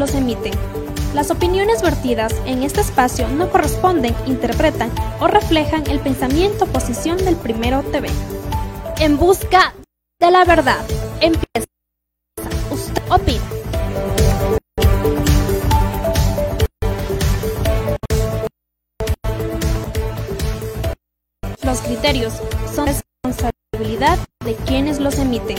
los emiten. Las opiniones vertidas en este espacio no corresponden, interpretan o reflejan el pensamiento o posición del Primero TV. En busca de la verdad, empieza. Usted opina. Los criterios son responsabilidad de quienes los emiten.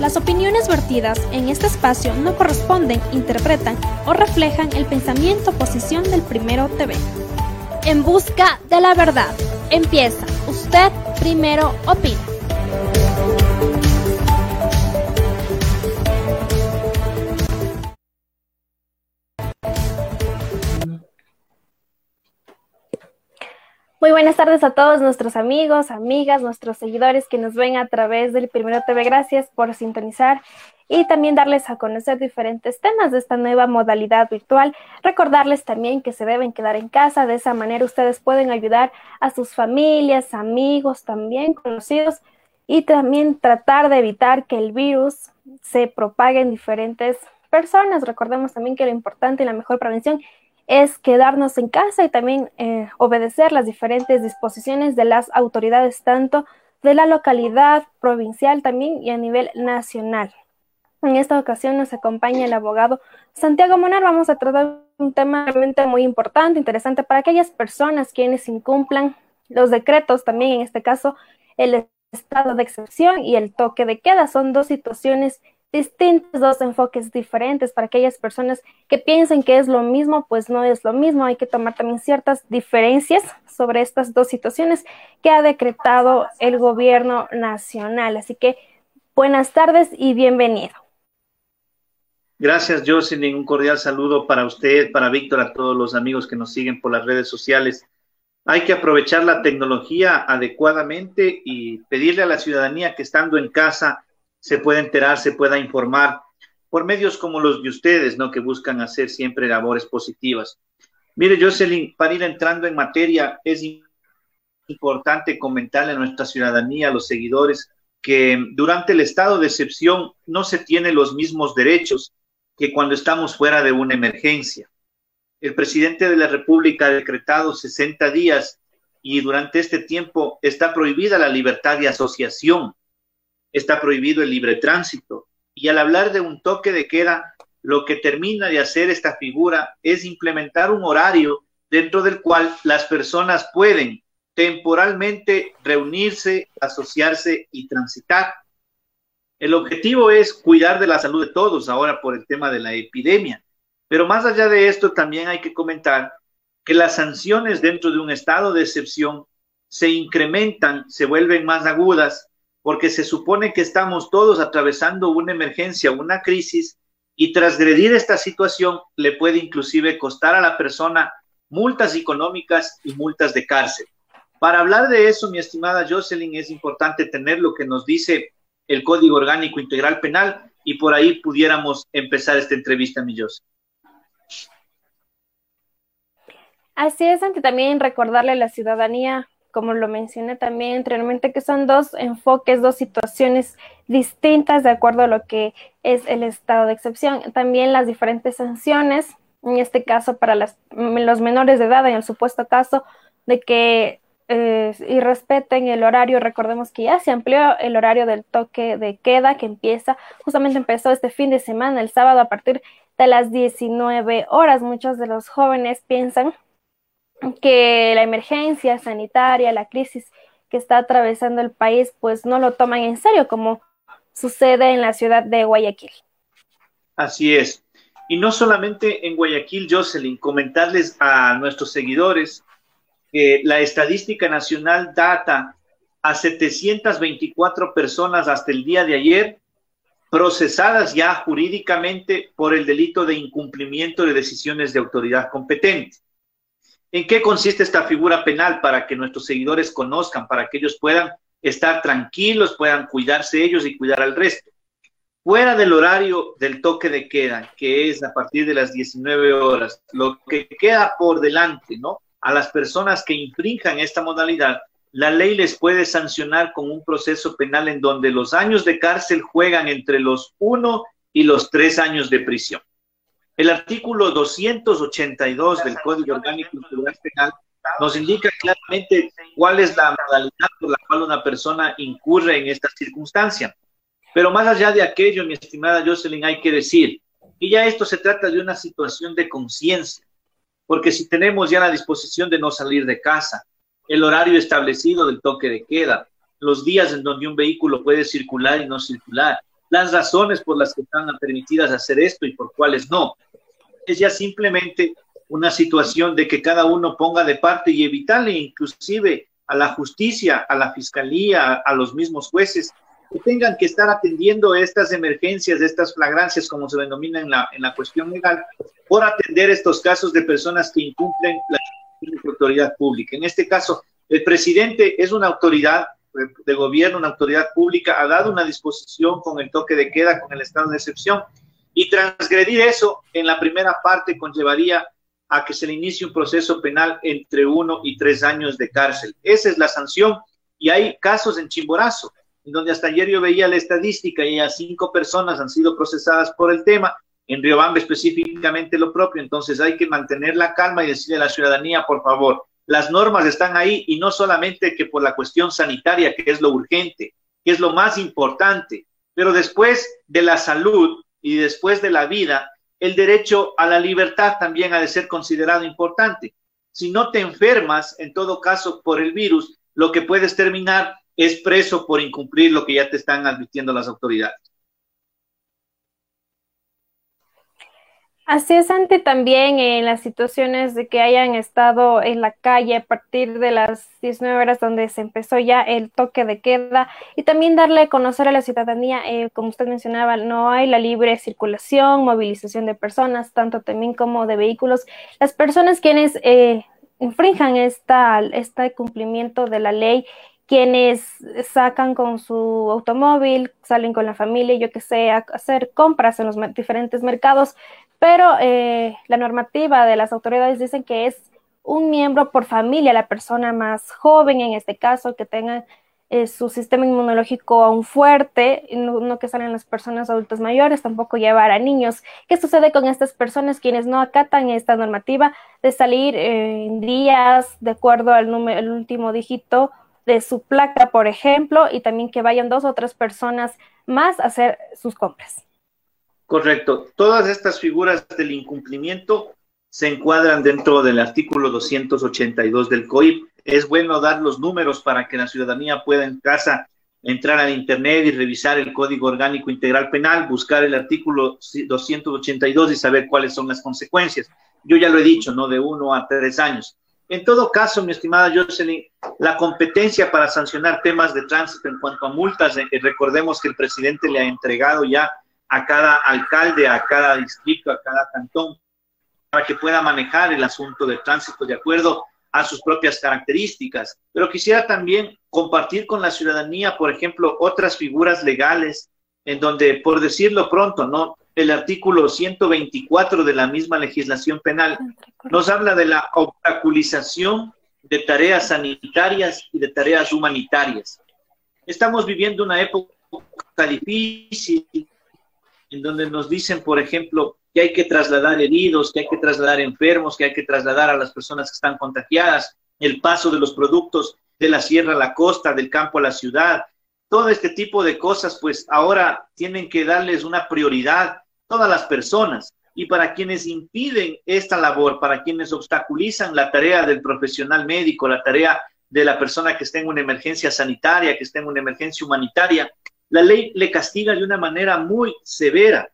Las opiniones vertidas en este espacio no corresponden, interpretan o reflejan el pensamiento o posición del Primero TV. En busca de la verdad, empieza. Usted primero opina. Muy buenas tardes a todos nuestros amigos, amigas, nuestros seguidores que nos ven a través del Primero TV. Gracias por sintonizar y también darles a conocer diferentes temas de esta nueva modalidad virtual. Recordarles también que se deben quedar en casa. De esa manera ustedes pueden ayudar a sus familias, amigos, también conocidos y también tratar de evitar que el virus se propague en diferentes personas. Recordemos también que lo importante y la mejor prevención es quedarnos en casa y también eh, obedecer las diferentes disposiciones de las autoridades, tanto de la localidad, provincial también y a nivel nacional. En esta ocasión nos acompaña el abogado Santiago Monar. Vamos a tratar un tema realmente muy importante, interesante para aquellas personas quienes incumplan los decretos, también en este caso el estado de excepción y el toque de queda. Son dos situaciones distintos, dos enfoques diferentes para aquellas personas que piensen que es lo mismo, pues no es lo mismo. Hay que tomar también ciertas diferencias sobre estas dos situaciones que ha decretado el gobierno nacional. Así que buenas tardes y bienvenido. Gracias, Jocelyn. Un cordial saludo para usted, para Víctor, a todos los amigos que nos siguen por las redes sociales. Hay que aprovechar la tecnología adecuadamente y pedirle a la ciudadanía que estando en casa se pueda enterar, se pueda informar por medios como los de ustedes, ¿no? Que buscan hacer siempre labores positivas. Mire, Jocelyn, para ir entrando en materia, es importante comentarle a nuestra ciudadanía, a los seguidores, que durante el estado de excepción no se tiene los mismos derechos que cuando estamos fuera de una emergencia. El presidente de la República ha decretado 60 días y durante este tiempo está prohibida la libertad de asociación está prohibido el libre tránsito. Y al hablar de un toque de queda, lo que termina de hacer esta figura es implementar un horario dentro del cual las personas pueden temporalmente reunirse, asociarse y transitar. El objetivo es cuidar de la salud de todos ahora por el tema de la epidemia. Pero más allá de esto, también hay que comentar que las sanciones dentro de un estado de excepción se incrementan, se vuelven más agudas porque se supone que estamos todos atravesando una emergencia, una crisis, y transgredir esta situación le puede inclusive costar a la persona multas económicas y multas de cárcel. Para hablar de eso, mi estimada Jocelyn, es importante tener lo que nos dice el Código Orgánico Integral Penal y por ahí pudiéramos empezar esta entrevista, mi Jocelyn. Así es, ante también recordarle a la ciudadanía como lo mencioné también anteriormente, que son dos enfoques, dos situaciones distintas de acuerdo a lo que es el estado de excepción. También las diferentes sanciones, en este caso para las, los menores de edad, en el supuesto caso de que eh, respeten el horario. Recordemos que ya se amplió el horario del toque de queda que empieza, justamente empezó este fin de semana, el sábado a partir de las 19 horas. Muchos de los jóvenes piensan que la emergencia sanitaria, la crisis que está atravesando el país, pues no lo toman en serio, como sucede en la ciudad de Guayaquil. Así es. Y no solamente en Guayaquil, Jocelyn, comentarles a nuestros seguidores que la estadística nacional data a 724 personas hasta el día de ayer procesadas ya jurídicamente por el delito de incumplimiento de decisiones de autoridad competente. ¿En qué consiste esta figura penal para que nuestros seguidores conozcan, para que ellos puedan estar tranquilos, puedan cuidarse ellos y cuidar al resto? Fuera del horario del toque de queda, que es a partir de las 19 horas, lo que queda por delante, ¿no? A las personas que infrinjan esta modalidad, la ley les puede sancionar con un proceso penal en donde los años de cárcel juegan entre los uno y los tres años de prisión. El artículo 282 del Código Orgánico Penal nos indica claramente cuál es la modalidad por la cual una persona incurre en esta circunstancia. Pero más allá de aquello, mi estimada Jocelyn, hay que decir que ya esto se trata de una situación de conciencia, porque si tenemos ya la disposición de no salir de casa, el horario establecido del toque de queda, los días en donde un vehículo puede circular y no circular, las razones por las que están permitidas hacer esto y por cuáles no. Es ya simplemente una situación de que cada uno ponga de parte y evitarle inclusive a la justicia, a la fiscalía, a los mismos jueces, que tengan que estar atendiendo estas emergencias, estas flagrancias, como se denomina en la, en la cuestión legal, por atender estos casos de personas que incumplen la autoridad pública. En este caso, el presidente es una autoridad de gobierno, una autoridad pública, ha dado una disposición con el toque de queda, con el estado de excepción, y transgredir eso en la primera parte conllevaría a que se le inicie un proceso penal entre uno y tres años de cárcel. Esa es la sanción, y hay casos en Chimborazo, donde hasta ayer yo veía la estadística y a cinco personas han sido procesadas por el tema, en Riobamba específicamente lo propio, entonces hay que mantener la calma y decirle a la ciudadanía, por favor, las normas están ahí y no solamente que por la cuestión sanitaria, que es lo urgente, que es lo más importante, pero después de la salud y después de la vida, el derecho a la libertad también ha de ser considerado importante. Si no te enfermas, en todo caso, por el virus, lo que puedes terminar es preso por incumplir lo que ya te están advirtiendo las autoridades. Así es, Ante, también en las situaciones de que hayan estado en la calle a partir de las 19 horas donde se empezó ya el toque de queda y también darle a conocer a la ciudadanía, eh, como usted mencionaba, no hay la libre circulación, movilización de personas, tanto también como de vehículos. Las personas quienes eh, infrinjan esta, este cumplimiento de la ley quienes sacan con su automóvil, salen con la familia, yo que sé, a hacer compras en los diferentes mercados, pero eh, la normativa de las autoridades dicen que es un miembro por familia, la persona más joven en este caso, que tenga eh, su sistema inmunológico aún fuerte, no, que salen las personas adultas mayores, tampoco llevar a niños. ¿Qué sucede con estas personas quienes no acatan esta normativa de salir eh, en días de acuerdo al número, el último dígito de su placa, por ejemplo, y también que vayan dos o tres personas más a hacer sus compras? Correcto. Todas estas figuras del incumplimiento se encuadran dentro del artículo 282 del COIP. Es bueno dar los números para que la ciudadanía pueda en casa entrar al Internet y revisar el Código Orgánico Integral Penal, buscar el artículo 282 y saber cuáles son las consecuencias. Yo ya lo he dicho, ¿no? De uno a tres años. En todo caso, mi estimada Jocelyn, la competencia para sancionar temas de tránsito en cuanto a multas, eh, recordemos que el presidente le ha entregado ya a cada alcalde, a cada distrito, a cada cantón, para que pueda manejar el asunto del tránsito de acuerdo a sus propias características. Pero quisiera también compartir con la ciudadanía, por ejemplo, otras figuras legales en donde, por decirlo pronto, no el artículo 124 de la misma legislación penal nos habla de la obstaculización de tareas sanitarias y de tareas humanitarias. Estamos viviendo una época difícil en donde nos dicen, por ejemplo, que hay que trasladar heridos, que hay que trasladar enfermos, que hay que trasladar a las personas que están contagiadas, el paso de los productos de la sierra a la costa, del campo a la ciudad, todo este tipo de cosas, pues ahora tienen que darles una prioridad todas las personas. Y para quienes impiden esta labor, para quienes obstaculizan la tarea del profesional médico, la tarea de la persona que está en una emergencia sanitaria, que está en una emergencia humanitaria, la ley le castiga de una manera muy severa.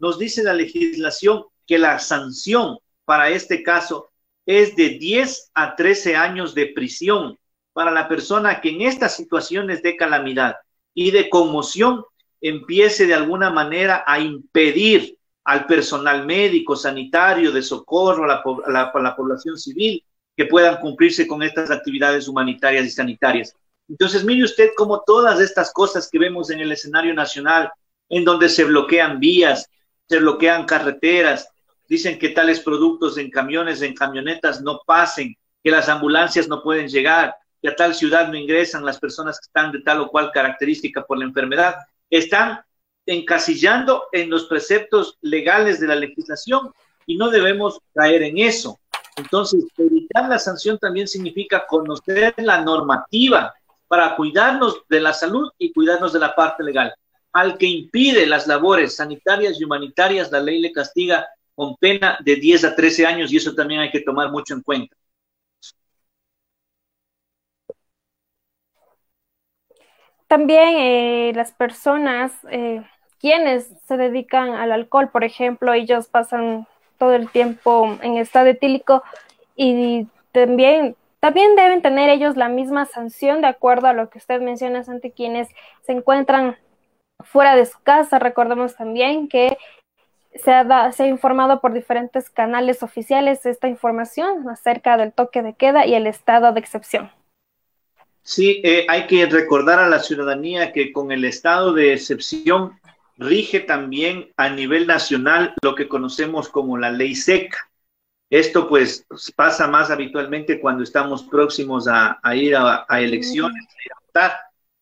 Nos dice la legislación que la sanción para este caso es de 10 a 13 años de prisión para la persona que en estas situaciones de calamidad y de conmoción empiece de alguna manera a impedir al personal médico, sanitario, de socorro, a la, la población civil, que puedan cumplirse con estas actividades humanitarias y sanitarias. Entonces, mire usted cómo todas estas cosas que vemos en el escenario nacional, en donde se bloquean vías, se bloquean carreteras, dicen que tales productos en camiones, en camionetas no pasen, que las ambulancias no pueden llegar, que a tal ciudad no ingresan las personas que están de tal o cual característica por la enfermedad, están encasillando en los preceptos legales de la legislación y no debemos caer en eso. Entonces, evitar la sanción también significa conocer la normativa para cuidarnos de la salud y cuidarnos de la parte legal. Al que impide las labores sanitarias y humanitarias, la ley le castiga con pena de 10 a 13 años y eso también hay que tomar mucho en cuenta. También eh, las personas eh, quienes se dedican al alcohol, por ejemplo, ellos pasan todo el tiempo en estado etílico y también, también deben tener ellos la misma sanción de acuerdo a lo que usted menciona ante quienes se encuentran fuera de su casa. Recordemos también que se ha, se ha informado por diferentes canales oficiales esta información acerca del toque de queda y el estado de excepción. Sí, eh, hay que recordar a la ciudadanía que con el estado de excepción rige también a nivel nacional lo que conocemos como la ley seca. Esto pues pasa más habitualmente cuando estamos próximos a, ir a, elecciones, a a votar,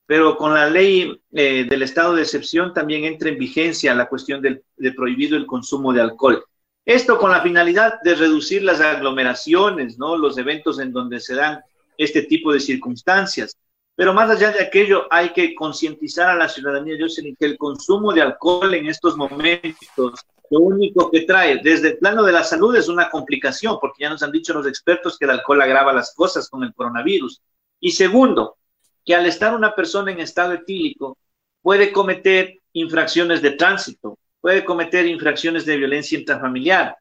pero con la ley eh, del estado de excepción también entra en vigencia la cuestión de prohibido el consumo de alcohol. Esto con la finalidad de reducir las aglomeraciones, ¿no? Los eventos en donde se dan este tipo de circunstancias. Pero más allá de aquello, hay que concientizar a la ciudadanía, yo sé que el consumo de alcohol en estos momentos, lo único que trae desde el plano de la salud es una complicación, porque ya nos han dicho los expertos que el alcohol agrava las cosas con el coronavirus. Y segundo, que al estar una persona en estado etílico, puede cometer infracciones de tránsito, puede cometer infracciones de violencia intrafamiliar,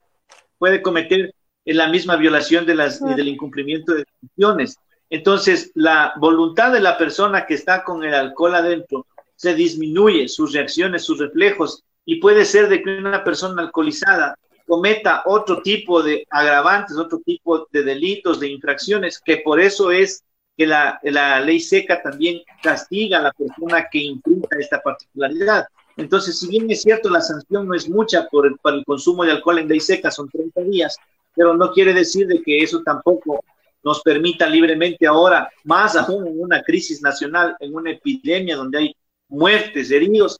puede cometer la misma violación de las, del incumplimiento de funciones. Entonces, la voluntad de la persona que está con el alcohol adentro se disminuye, sus reacciones, sus reflejos, y puede ser de que una persona alcoholizada cometa otro tipo de agravantes, otro tipo de delitos, de infracciones, que por eso es que la, ley seca también castiga a la persona que implica esta particularidad. Entonces, si bien es cierto, la sanción no es mucha por el, el consumo de alcohol en ley seca, son 30 días, pero no quiere decir de que eso tampoco nos permita libremente ahora, más aún en una crisis nacional, en una epidemia donde hay muertes, heridos,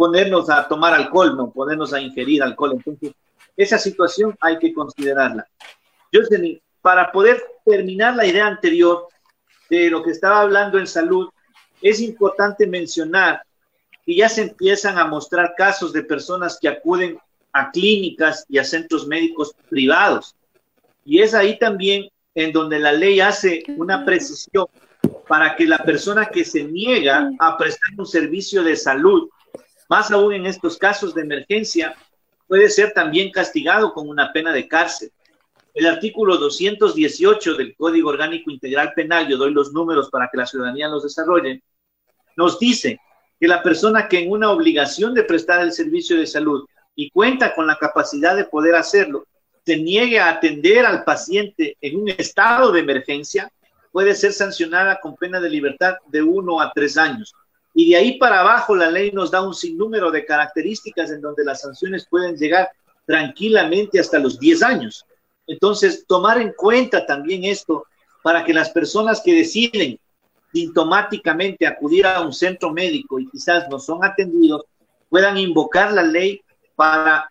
ponernos a tomar alcohol, no ponernos a ingerir alcohol. Entonces, esa situación hay que considerarla. Yo, para poder terminar la idea anterior de lo que estaba hablando en salud, es importante mencionar que ya se empiezan a mostrar casos de personas que acuden a clínicas y a centros médicos privados. Y es ahí también en donde la ley hace una precisión para que la persona que se niega a prestar un servicio de salud, más aún en estos casos de emergencia, puede ser también castigado con una pena de cárcel. El artículo 218 del Código Orgánico Integral Penal, yo doy los números para que la ciudadanía los desarrolle, nos dice que la persona que en una obligación de prestar el servicio de salud y cuenta con la capacidad de poder hacerlo, se niegue a atender al paciente en un estado de emergencia, puede ser sancionada con pena de libertad de uno a tres años. Y de ahí para abajo la ley nos da un sinnúmero de características en donde las sanciones pueden llegar tranquilamente hasta los diez años. Entonces, tomar en cuenta también esto para que las personas que deciden sintomáticamente acudir a un centro médico y quizás no son atendidos, puedan invocar la ley para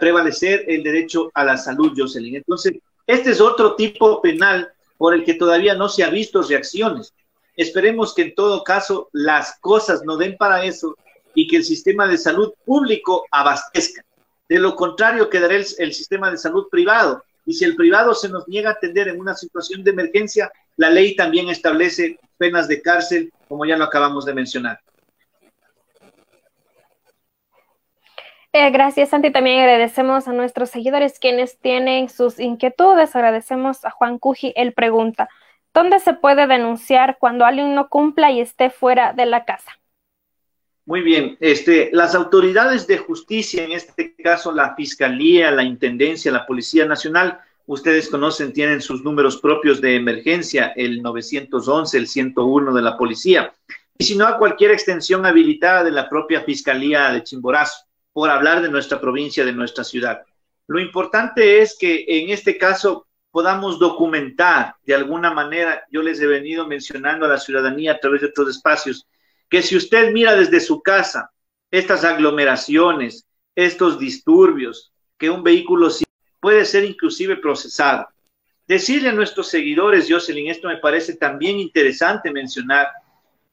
prevalecer el derecho a la salud, Jocelyn. Entonces, este es otro tipo penal por el que todavía no se ha visto reacciones. Esperemos que en todo caso las cosas no den para eso y que el sistema de salud público abastezca. De lo contrario, quedará el, sistema de salud privado. Y si el privado se nos niega a atender en una situación de emergencia, la ley también establece penas de cárcel, como ya lo acabamos de mencionar. Eh, gracias, Santi. También agradecemos a nuestros seguidores quienes tienen sus inquietudes. Agradecemos a Juan Cuji. Él pregunta, ¿dónde se puede denunciar cuando alguien no cumpla y esté fuera de la casa? Muy bien. Este, las autoridades de justicia, en este caso la Fiscalía, la Intendencia, la Policía Nacional, ustedes conocen, tienen sus números propios de emergencia, el 911, el 101 de la policía, y si no a cualquier extensión habilitada de la propia Fiscalía de Chimborazo, por hablar de nuestra provincia, de nuestra ciudad. Lo importante es que en este caso podamos documentar de alguna manera, yo les he venido mencionando a la ciudadanía a través de otros espacios, que si usted mira desde su casa estas aglomeraciones, estos disturbios, que un vehículo puede ser inclusive procesado. Decirle a nuestros seguidores, Jocelyn, esto me parece también interesante mencionar,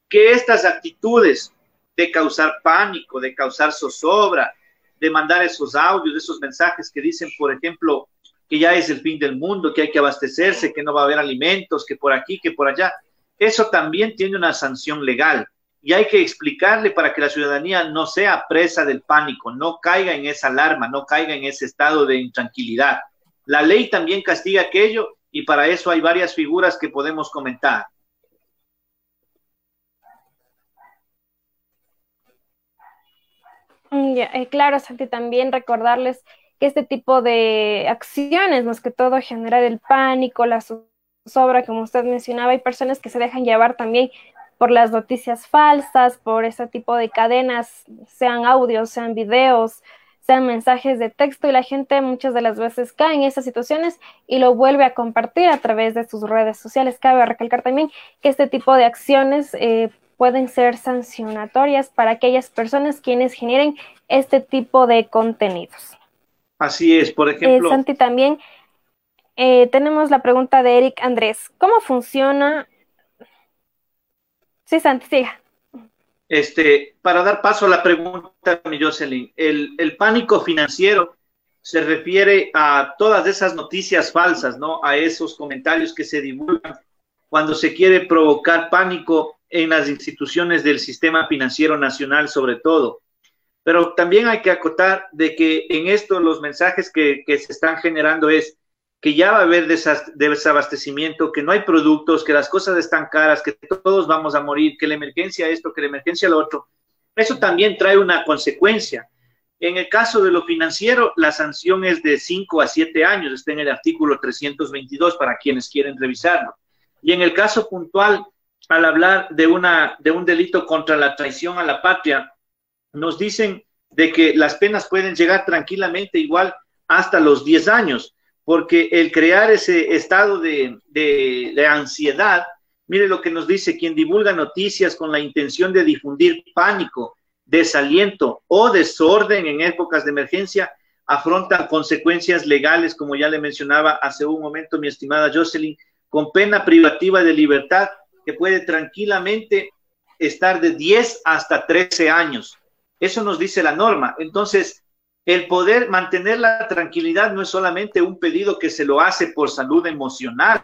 que estas actitudes de causar pánico, de causar zozobra, de mandar esos audios, esos mensajes que dicen, por ejemplo, que ya es el fin del mundo, que hay que abastecerse, que no va a haber alimentos, que por aquí, que por allá. Eso también tiene una sanción legal y hay que explicarle para que la ciudadanía no sea presa del pánico, no caiga en esa alarma, no caiga en ese estado de intranquilidad. La ley también castiga aquello y para eso hay varias figuras que podemos comentar. Mm, eh, claro, Santi, también recordarles que este tipo de acciones, más que todo generar el pánico, la sobra, como usted mencionaba, hay personas que se dejan llevar también por las noticias falsas, por ese tipo de cadenas, sean audios, sean videos, sean mensajes de texto y la gente muchas de las veces cae en esas situaciones y lo vuelve a compartir a través de sus redes sociales. Cabe recalcar también que este tipo de acciones eh, pueden ser sancionatorias para aquellas personas quienes generen este tipo de contenidos. Así es, por ejemplo. Eh, Santi, también eh, tenemos la pregunta de Eric Andrés. ¿Cómo funciona Sí, Santi, siga. Este, para dar paso a la pregunta, mi Jocelyn, el, el pánico financiero se refiere a todas esas noticias falsas, ¿no? A esos comentarios que se divulgan cuando se quiere provocar pánico en las instituciones del sistema financiero nacional, sobre todo. Pero también hay que acotar de que en esto los mensajes que, se están generando es que ya va a haber desabastecimiento, que no hay productos, que las cosas están caras, que todos vamos a morir, que la emergencia esto, que la emergencia lo otro. Eso también trae una consecuencia. En el caso de lo financiero, la sanción es de 5 a 7 años, está en el artículo 322 para quienes quieren revisarlo. Y en el caso puntual, al hablar de, una, de un delito contra la traición a la patria, nos dicen de que las penas pueden llegar tranquilamente igual hasta los 10 años porque el crear ese estado de, ansiedad, mire lo que nos dice, quien divulga noticias con la intención de difundir pánico, desaliento o desorden en épocas de emergencia, afronta consecuencias legales, como ya le mencionaba hace un momento mi estimada Jocelyn, con pena privativa de libertad que puede tranquilamente estar de 10 hasta 13 años. Eso nos dice la norma. Entonces, el poder mantener la tranquilidad no es solamente un pedido que se lo hace por salud emocional,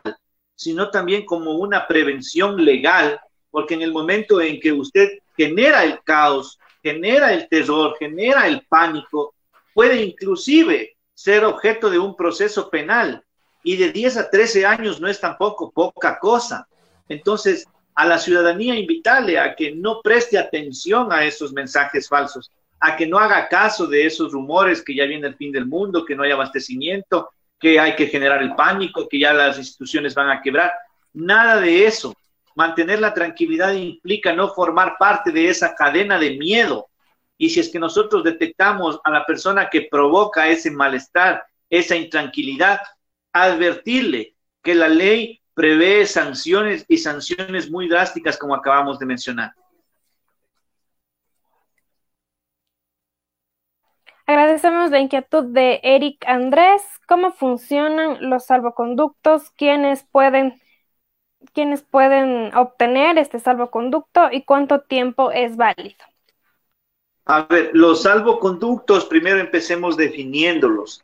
sino también como una prevención legal, porque en el momento en que usted genera el caos, genera el terror, genera el pánico, puede inclusive ser objeto de un proceso penal y de 10 a 13 años no es tampoco poca cosa. Entonces, a la ciudadanía invitarle a que no preste atención a esos mensajes falsos, a que no haga caso de esos rumores que ya viene el fin del mundo, que no hay abastecimiento, que hay que generar el pánico, que ya las instituciones van a quebrar. Nada de eso. Mantener la tranquilidad implica no formar parte de esa cadena de miedo. Y si es que nosotros detectamos a la persona que provoca ese malestar, esa intranquilidad, advertirle que la ley prevé sanciones y sanciones muy drásticas como acabamos de mencionar. Agradecemos la inquietud de Eric Andrés. ¿Cómo funcionan los salvoconductos? ¿Quiénes pueden, quiénes pueden obtener este salvoconducto y cuánto tiempo es válido? A ver, los salvoconductos, primero empecemos definiéndolos.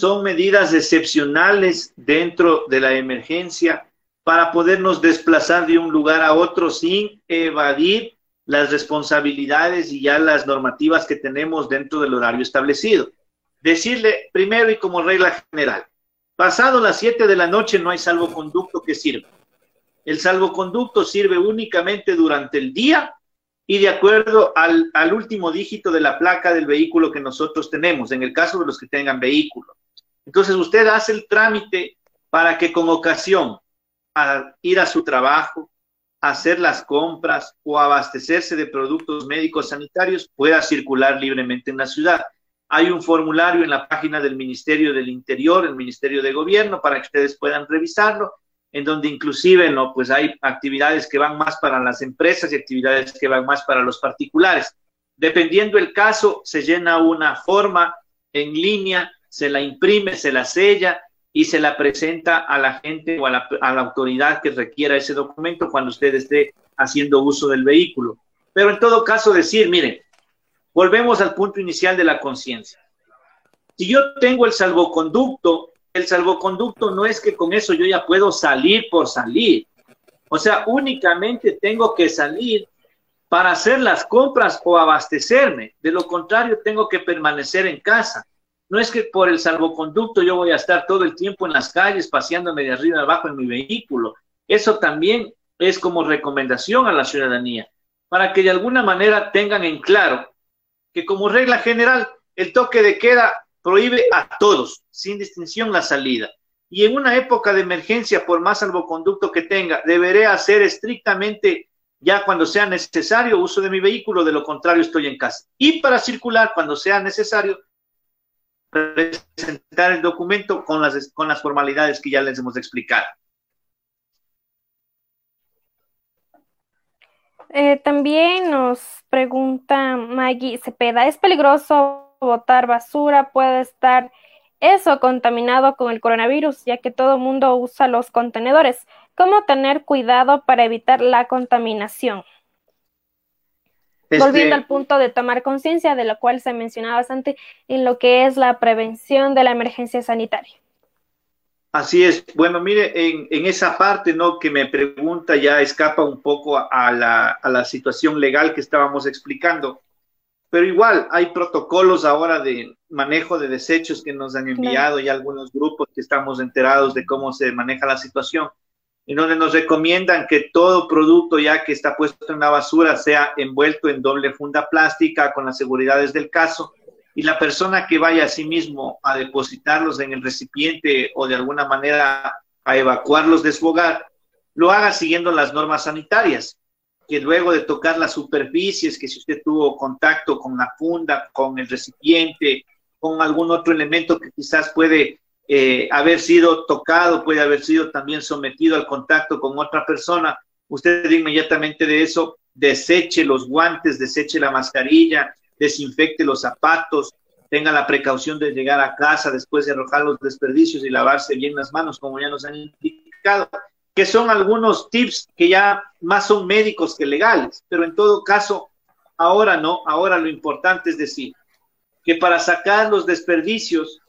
Son medidas excepcionales dentro de la emergencia para podernos desplazar de un lugar a otro sin evadir las responsabilidades y ya las normativas que tenemos dentro del horario establecido. Decirle primero y como regla general, pasado las 7 de la noche no hay salvoconducto que sirva. El salvoconducto sirve únicamente durante el día y de acuerdo al, al, último dígito de la placa del vehículo que nosotros tenemos, en el caso de los que tengan vehículo. Entonces usted hace el trámite para que con ocasión a ir a su trabajo, hacer las compras o abastecerse de productos médicos sanitarios pueda circular libremente en la ciudad. Hay un formulario en la página del Ministerio del Interior, el Ministerio de Gobierno, para que ustedes puedan revisarlo, en donde inclusive no, pues hay actividades que van más para las empresas y actividades que van más para los particulares. Dependiendo el caso, se llena una forma en línea, se la imprime, se la sella y se la presenta a la gente o a la, autoridad que requiera ese documento cuando usted esté haciendo uso del vehículo. Pero en todo caso decir, miren, volvemos al punto inicial de la conciencia. Si yo tengo el salvoconducto, el salvoconducto no es que con eso yo ya puedo salir por salir. O sea, únicamente tengo que salir para hacer las compras o abastecerme. De lo contrario, tengo que permanecer en casa. No es que por el salvoconducto yo voy a estar todo el tiempo en las calles paseándome de arriba abajo en mi vehículo. Eso también es como recomendación a la ciudadanía, para que de alguna manera tengan en claro que como regla general el toque de queda prohíbe a todos, sin distinción, la salida. Y en una época de emergencia, por más salvoconducto que tenga, deberé hacer estrictamente ya cuando sea necesario uso de mi vehículo, de lo contrario estoy en casa. Y para circular cuando sea necesario, presentar el documento con las, con las formalidades que ya les hemos explicado. Eh, también nos pregunta Maggie Cepeda, ¿es peligroso botar basura? ¿Puede estar eso contaminado con el coronavirus, ya que todo el mundo usa los contenedores? ¿Cómo tener cuidado para evitar la contaminación? Volviendo al punto de tomar conciencia, de lo cual se mencionaba bastante en lo que es la prevención de la emergencia sanitaria. Así es. Bueno, mire, en, esa parte, ¿no? Que me pregunta ya escapa un poco a la, a la situación legal que estábamos explicando. Pero igual hay protocolos ahora de manejo de desechos que nos han enviado y algunos grupos que estamos enterados de cómo se maneja la situación en donde nos recomiendan que todo producto ya que está puesto en la basura sea envuelto en doble funda plástica con las seguridades del caso. Y la persona que vaya a sí mismo a depositarlos en el recipiente o de alguna manera a evacuarlos de su hogar, lo haga siguiendo las normas sanitarias, que luego de tocar las superficies, que si usted tuvo contacto con la funda, con el recipiente, con algún otro elemento que quizás puede eh, haber sido tocado, puede haber sido también sometido al contacto con otra persona, usted inmediatamente de eso deseche los guantes, deseche la mascarilla, desinfecte los zapatos, tenga la precaución de llegar a casa después de arrojar los desperdicios y lavarse bien las manos, como ya nos han indicado, que son algunos tips que ya más son médicos que legales, pero en todo caso, ahora no, ahora lo importante es decir que para sacar los desperdicios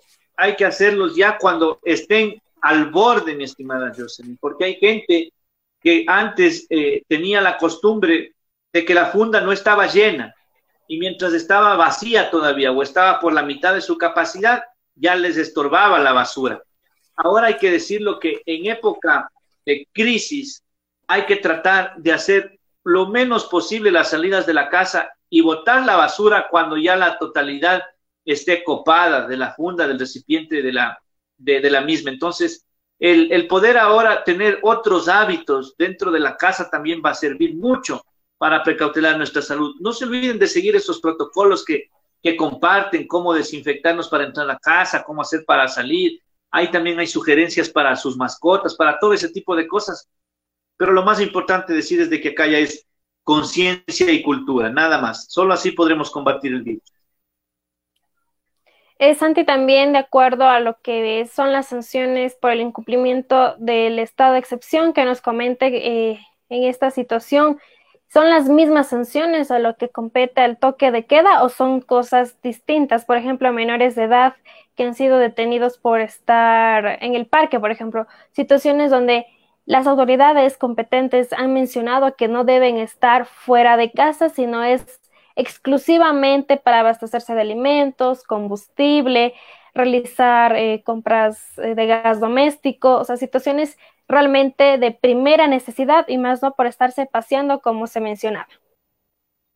hay que hacerlos ya cuando estén al borde, mi estimada Jocelyn, porque hay gente que antes eh, tenía la costumbre de que la funda no estaba llena y mientras estaba vacía todavía o estaba por la mitad de su capacidad, ya les estorbaba la basura. Ahora hay que decirlo que en época de crisis hay que tratar de hacer lo menos posible las salidas de la casa y botar la basura cuando ya la totalidad esté copada de la funda, del recipiente de la, de, la misma. Entonces, el, el, poder ahora tener otros hábitos dentro de la casa también va a servir mucho para precautelar nuestra salud. No se olviden de seguir esos protocolos que, que comparten, cómo desinfectarnos para entrar a la casa, cómo hacer para salir. Ahí también hay sugerencias para sus mascotas, para todo ese tipo de cosas. Pero lo más importante decir es que acá ya es conciencia y cultura, nada más. Solo así podremos combatir el virus. Eh, Santi, también de acuerdo a lo que son las sanciones por el incumplimiento del estado de excepción que nos comente eh, en esta situación, ¿son las mismas sanciones a lo que compete al toque de queda o son cosas distintas? Por ejemplo, menores de edad que han sido detenidos por estar en el parque, por ejemplo, situaciones donde las autoridades competentes han mencionado que no deben estar fuera de casa, sino es exclusivamente para abastecerse de alimentos, combustible, realizar eh, compras eh, de gas doméstico, o sea, situaciones realmente de primera necesidad y más no por estarse paseando como se mencionaba.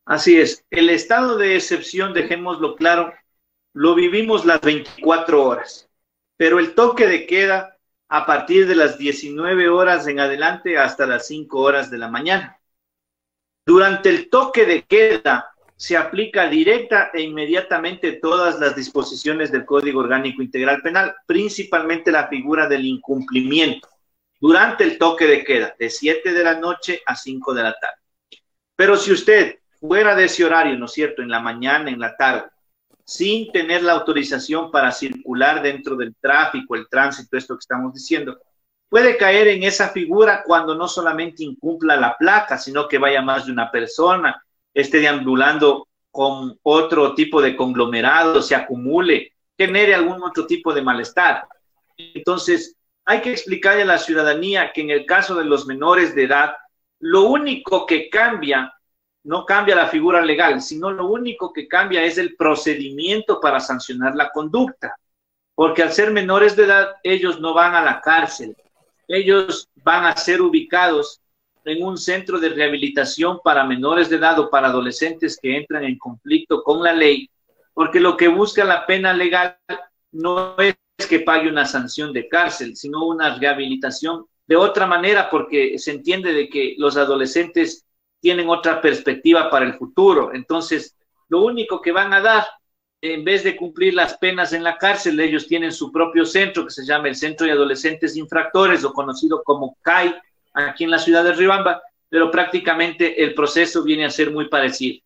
Así es, el estado de excepción, dejémoslo claro, lo vivimos las 24 horas. pero el toque de queda a partir de las 19 horas en adelante hasta las 5 horas de la mañana. Durante el toque de queda se aplica directa e inmediatamente todas las disposiciones del Código Orgánico Integral Penal, principalmente la figura del incumplimiento durante el toque de queda, de 7 de la noche a 5 de la tarde. Pero si usted fuera de ese horario, ¿no es cierto?, en la mañana, en la tarde, sin tener la autorización para circular dentro del tráfico, el tránsito, esto que estamos diciendo, puede caer en esa figura cuando no solamente incumpla la placa, sino que vaya más de una persona, esté deambulando con otro tipo de conglomerado, se acumule, genere algún otro tipo de malestar. Entonces, hay que explicarle a la ciudadanía que en el caso de los menores de edad, lo único que cambia no cambia la figura legal, sino lo único que cambia es el procedimiento para sancionar la conducta. Porque al ser menores de edad, ellos no van a la cárcel, ellos van a ser ubicados en un centro de rehabilitación para menores de edad o para adolescentes que entran en conflicto con la ley, porque lo que busca la pena legal no es que pague una sanción de cárcel, sino una rehabilitación de otra manera, porque se entiende de que los adolescentes tienen otra perspectiva para el futuro. Entonces, lo único que van a dar, en vez de cumplir las penas en la cárcel, ellos tienen su propio centro que se llama el Centro de Adolescentes Infractores o conocido como CAI aquí en la ciudad de Ribamba, pero prácticamente el proceso viene a ser muy parecido.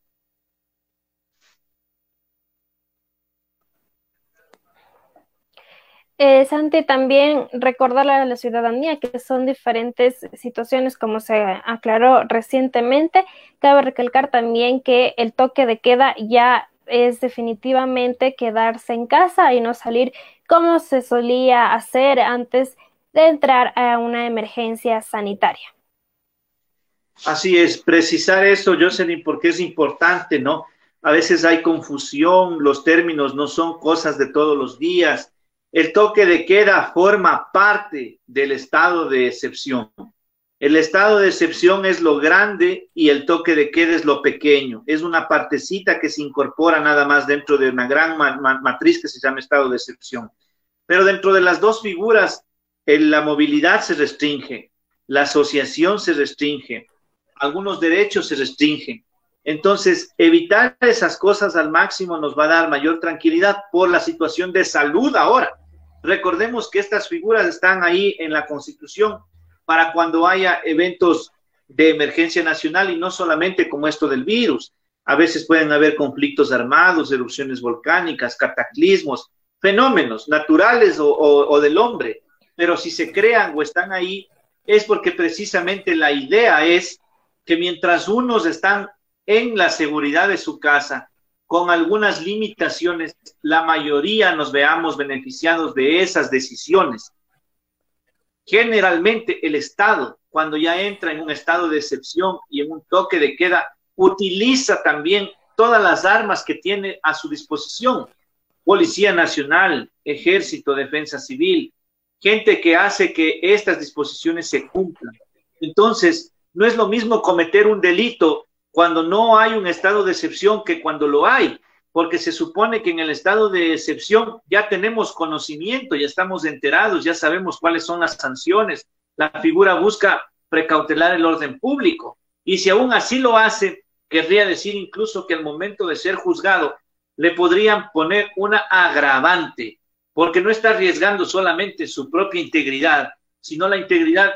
Eh, Santi, también recordarle a la ciudadanía que son diferentes situaciones, como se aclaró recientemente. Cabe recalcar también que el toque de queda ya es definitivamente quedarse en casa y no salir como se solía hacer antes de entrar a una emergencia sanitaria. Así es, precisar eso, Jocelyn, porque es importante, ¿no? A veces hay confusión, los términos no son cosas de todos los días el toque de queda forma parte del estado de excepción. El estado de excepción es lo grande y el toque de queda es lo pequeño. Es una partecita que se incorpora nada más dentro de una gran matriz que se llama estado de excepción. Pero dentro de las dos figuras, la movilidad se restringe, la asociación se restringe, algunos derechos se restringen. Entonces, evitar esas cosas al máximo nos va a dar mayor tranquilidad por la situación de salud ahora. Recordemos que estas figuras están ahí en la Constitución para cuando haya eventos de emergencia nacional y no solamente como esto del virus. A veces pueden haber conflictos armados, erupciones volcánicas, cataclismos, fenómenos naturales o, del hombre. Pero si se crean o están ahí, es porque precisamente la idea es que mientras unos están en la seguridad de su casa, con algunas limitaciones, la mayoría nos veamos beneficiados de esas decisiones. Generalmente el Estado, cuando ya entra en un estado de excepción y en un toque de queda, utiliza también todas las armas que tiene a su disposición. Policía Nacional, Ejército, Defensa Civil, gente que hace que estas disposiciones se cumplan. Entonces, no es lo mismo cometer un delito cuando no hay un estado de excepción que cuando lo hay, porque se supone que en el estado de excepción ya tenemos conocimiento, ya estamos enterados, ya sabemos cuáles son las sanciones. La figura busca precautelar el orden público. Y si aún así lo hace, querría decir incluso que al momento de ser juzgado le podrían poner una agravante, porque no está arriesgando solamente su propia integridad, sino la integridad